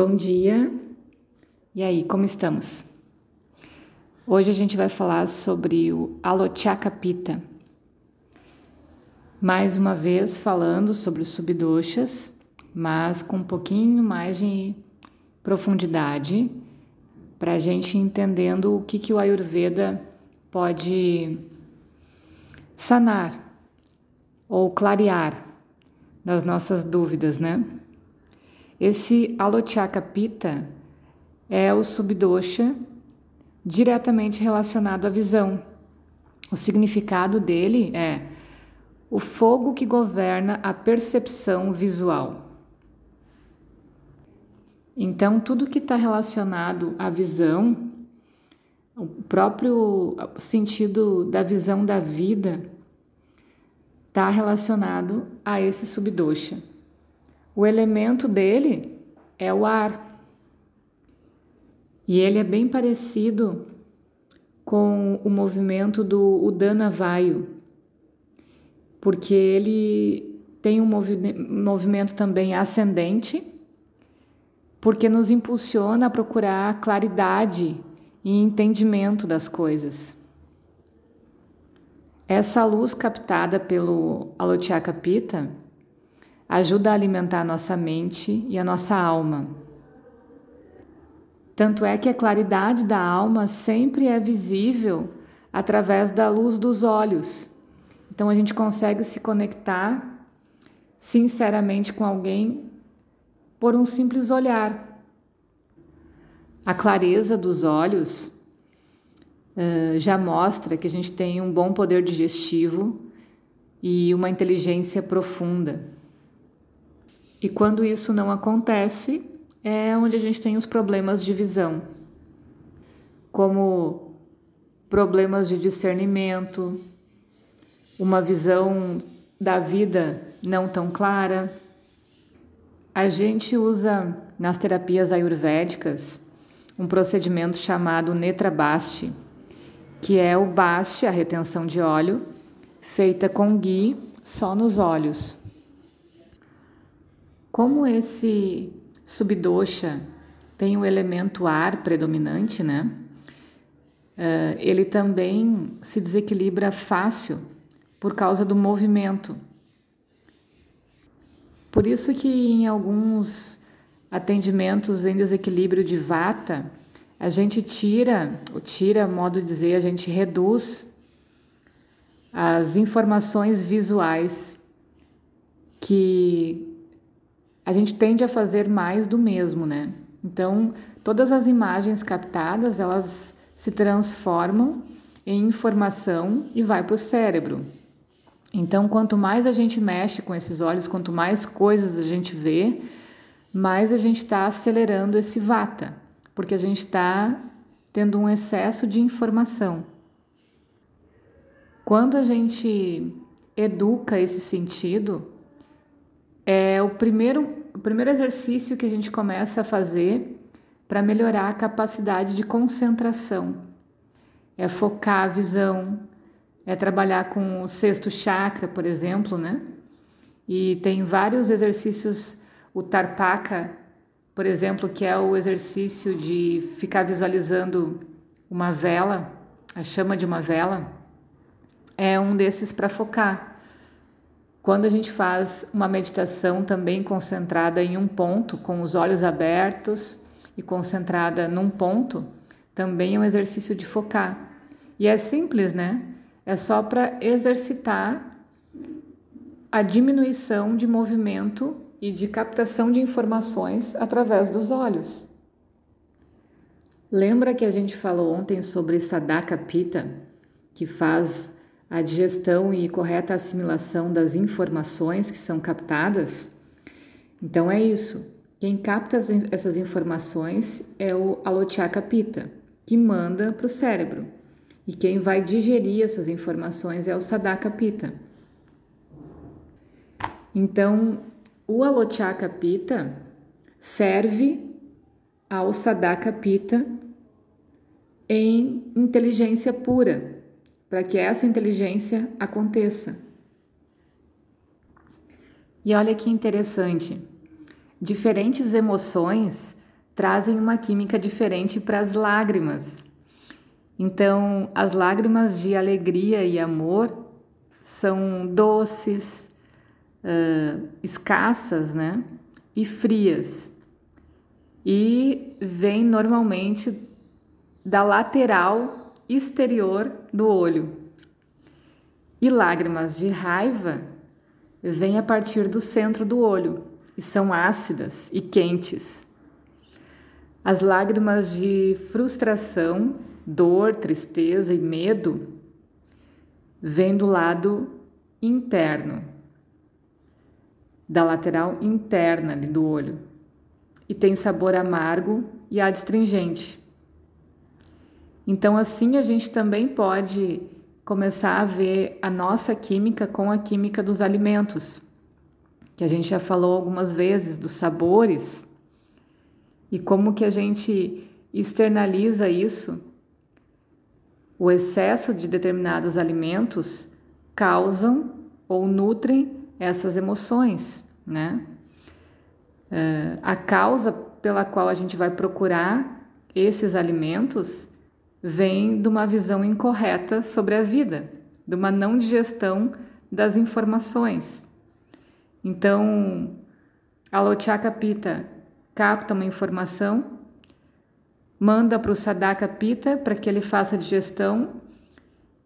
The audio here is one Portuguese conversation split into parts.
Bom dia. E aí, como estamos? Hoje a gente vai falar sobre o Alochakapita. Mais uma vez falando sobre os subdoshas, mas com um pouquinho mais de profundidade para a gente entendendo o que, que o Ayurveda pode sanar ou clarear nas nossas dúvidas, né? Esse Alochaka Pitta é o subdosha diretamente relacionado à visão. O significado dele é o fogo que governa a percepção visual. Então, tudo que está relacionado à visão, o próprio sentido da visão da vida, está relacionado a esse subdosha. O elemento dele é o ar. E ele é bem parecido com o movimento do Udana Vayu, porque ele tem um movi movimento também ascendente, porque nos impulsiona a procurar claridade e entendimento das coisas. Essa luz captada pelo Alotyaka Pitta ajuda a alimentar a nossa mente e a nossa alma. Tanto é que a claridade da alma sempre é visível através da luz dos olhos. Então a gente consegue se conectar sinceramente com alguém por um simples olhar. A clareza dos olhos uh, já mostra que a gente tem um bom poder digestivo e uma inteligência profunda. E quando isso não acontece, é onde a gente tem os problemas de visão, como problemas de discernimento, uma visão da vida não tão clara. A gente usa nas terapias ayurvédicas um procedimento chamado Netra Basti, que é o baste, a retenção de óleo, feita com ghee só nos olhos. Como esse subdosha tem o elemento ar predominante, né? Uh, ele também se desequilibra fácil por causa do movimento. Por isso que em alguns atendimentos em desequilíbrio de vata, a gente tira, ou tira, modo de dizer, a gente reduz as informações visuais que a gente tende a fazer mais do mesmo, né? Então, todas as imagens captadas, elas se transformam em informação e vai para o cérebro. Então, quanto mais a gente mexe com esses olhos, quanto mais coisas a gente vê, mais a gente está acelerando esse vata, porque a gente está tendo um excesso de informação. Quando a gente educa esse sentido, é o primeiro o primeiro exercício que a gente começa a fazer para melhorar a capacidade de concentração é focar a visão, é trabalhar com o sexto chakra, por exemplo, né? E tem vários exercícios, o Tarpaka, por exemplo, que é o exercício de ficar visualizando uma vela, a chama de uma vela, é um desses para focar. Quando a gente faz uma meditação também concentrada em um ponto, com os olhos abertos e concentrada num ponto, também é um exercício de focar. E é simples, né? É só para exercitar a diminuição de movimento e de captação de informações através dos olhos. Lembra que a gente falou ontem sobre Sadaka Pitta, que faz a digestão e correta assimilação das informações que são captadas. Então é isso. Quem capta essas informações é o Alotyaka Pitta, que manda para o cérebro. E quem vai digerir essas informações é o Sadaka Pitta. Então, o Alotyaka Pitta serve ao Sadaka Pitta em inteligência pura, para que essa inteligência aconteça. E olha que interessante, diferentes emoções trazem uma química diferente para as lágrimas. Então, as lágrimas de alegria e amor são doces, uh, escassas, né? E frias. E vêm normalmente da lateral exterior do olho. E lágrimas de raiva vêm a partir do centro do olho e são ácidas e quentes. As lágrimas de frustração, dor, tristeza e medo vêm do lado interno, da lateral interna do olho, e tem sabor amargo e adstringente. Então, assim a gente também pode começar a ver a nossa química com a química dos alimentos, que a gente já falou algumas vezes dos sabores e como que a gente externaliza isso. O excesso de determinados alimentos causam ou nutrem essas emoções, né? Uh, a causa pela qual a gente vai procurar esses alimentos vem de uma visão incorreta sobre a vida, de uma não digestão das informações. Então, a Lochaka Pita capta uma informação, manda para o Sadaka Pita para que ele faça a digestão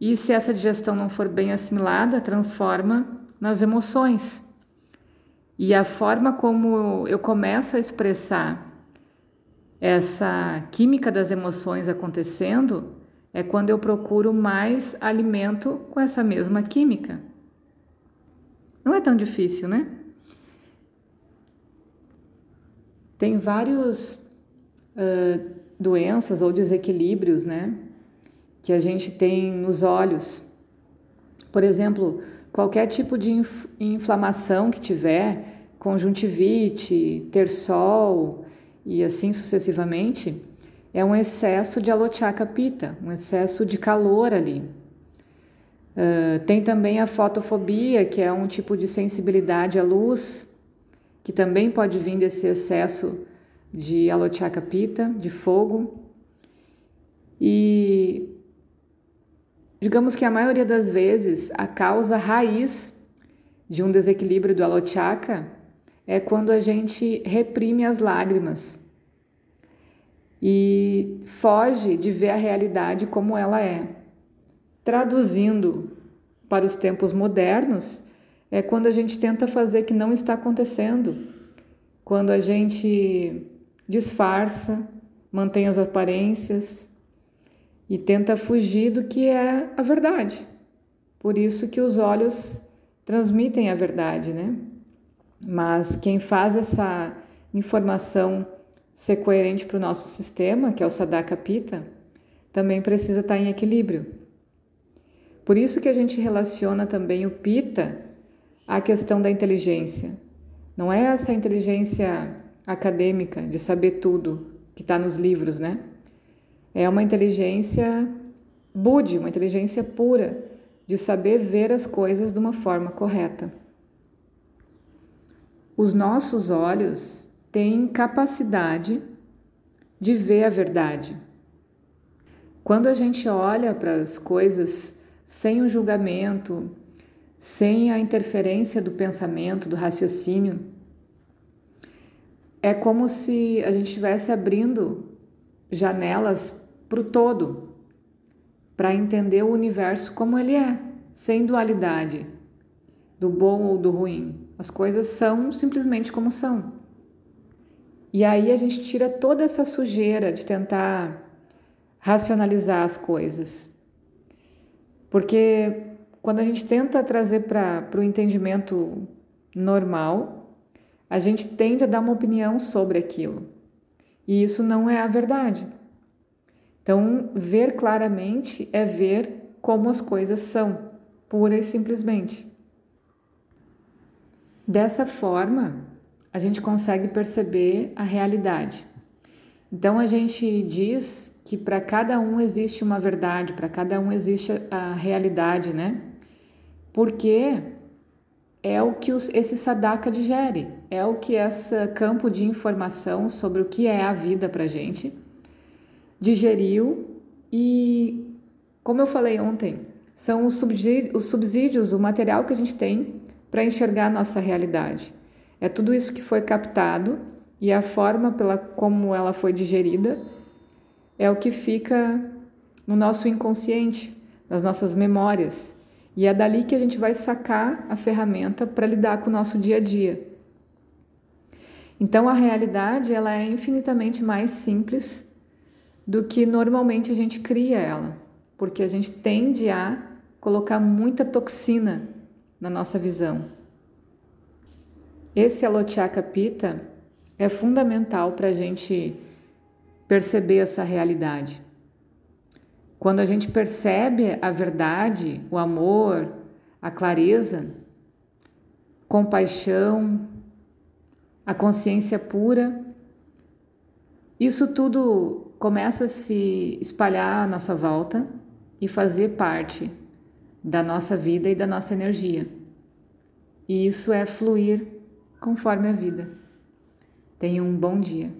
e se essa digestão não for bem assimilada, transforma nas emoções. E a forma como eu começo a expressar essa química das emoções acontecendo é quando eu procuro mais alimento com essa mesma química. Não é tão difícil, né? Tem vários uh, doenças ou desequilíbrios, né? Que a gente tem nos olhos. Por exemplo, qualquer tipo de inf inflamação que tiver, conjuntivite, ter sol, e assim sucessivamente, é um excesso de alochaka pita, um excesso de calor ali. Uh, tem também a fotofobia, que é um tipo de sensibilidade à luz, que também pode vir desse excesso de alochaka pita, de fogo. E digamos que a maioria das vezes a causa raiz de um desequilíbrio do alochaka é quando a gente reprime as lágrimas e foge de ver a realidade como ela é. Traduzindo para os tempos modernos, é quando a gente tenta fazer que não está acontecendo, quando a gente disfarça, mantém as aparências e tenta fugir do que é a verdade. Por isso que os olhos transmitem a verdade, né? Mas quem faz essa informação ser coerente para o nosso sistema, que é o Sadaka Pita, também precisa estar em equilíbrio. Por isso que a gente relaciona também o Pita à questão da inteligência. Não é essa inteligência acadêmica de saber tudo que está nos livros, né? É uma inteligência Budi, uma inteligência pura, de saber ver as coisas de uma forma correta. Os nossos olhos têm capacidade de ver a verdade. Quando a gente olha para as coisas sem o julgamento, sem a interferência do pensamento, do raciocínio, é como se a gente estivesse abrindo janelas para o todo, para entender o universo como ele é, sem dualidade, do bom ou do ruim. As coisas são simplesmente como são. E aí a gente tira toda essa sujeira de tentar racionalizar as coisas. Porque quando a gente tenta trazer para o entendimento normal, a gente tende a dar uma opinião sobre aquilo. E isso não é a verdade. Então, ver claramente é ver como as coisas são, pura e simplesmente. Dessa forma, a gente consegue perceber a realidade. Então a gente diz que para cada um existe uma verdade, para cada um existe a realidade, né? Porque é o que os, esse sadaka digere, é o que esse campo de informação sobre o que é a vida para gente digeriu e, como eu falei ontem, são os os subsídios o material que a gente tem para enxergar a nossa realidade. É tudo isso que foi captado e a forma pela como ela foi digerida é o que fica no nosso inconsciente, nas nossas memórias. E é dali que a gente vai sacar a ferramenta para lidar com o nosso dia a dia. Então a realidade ela é infinitamente mais simples do que normalmente a gente cria ela, porque a gente tende a colocar muita toxina na nossa visão. Esse Alotiaka Pita é fundamental para a gente perceber essa realidade. Quando a gente percebe a verdade, o amor, a clareza, compaixão, a consciência pura, isso tudo começa a se espalhar à nossa volta e fazer parte da nossa vida e da nossa energia. E isso é fluir conforme a vida. Tenha um bom dia.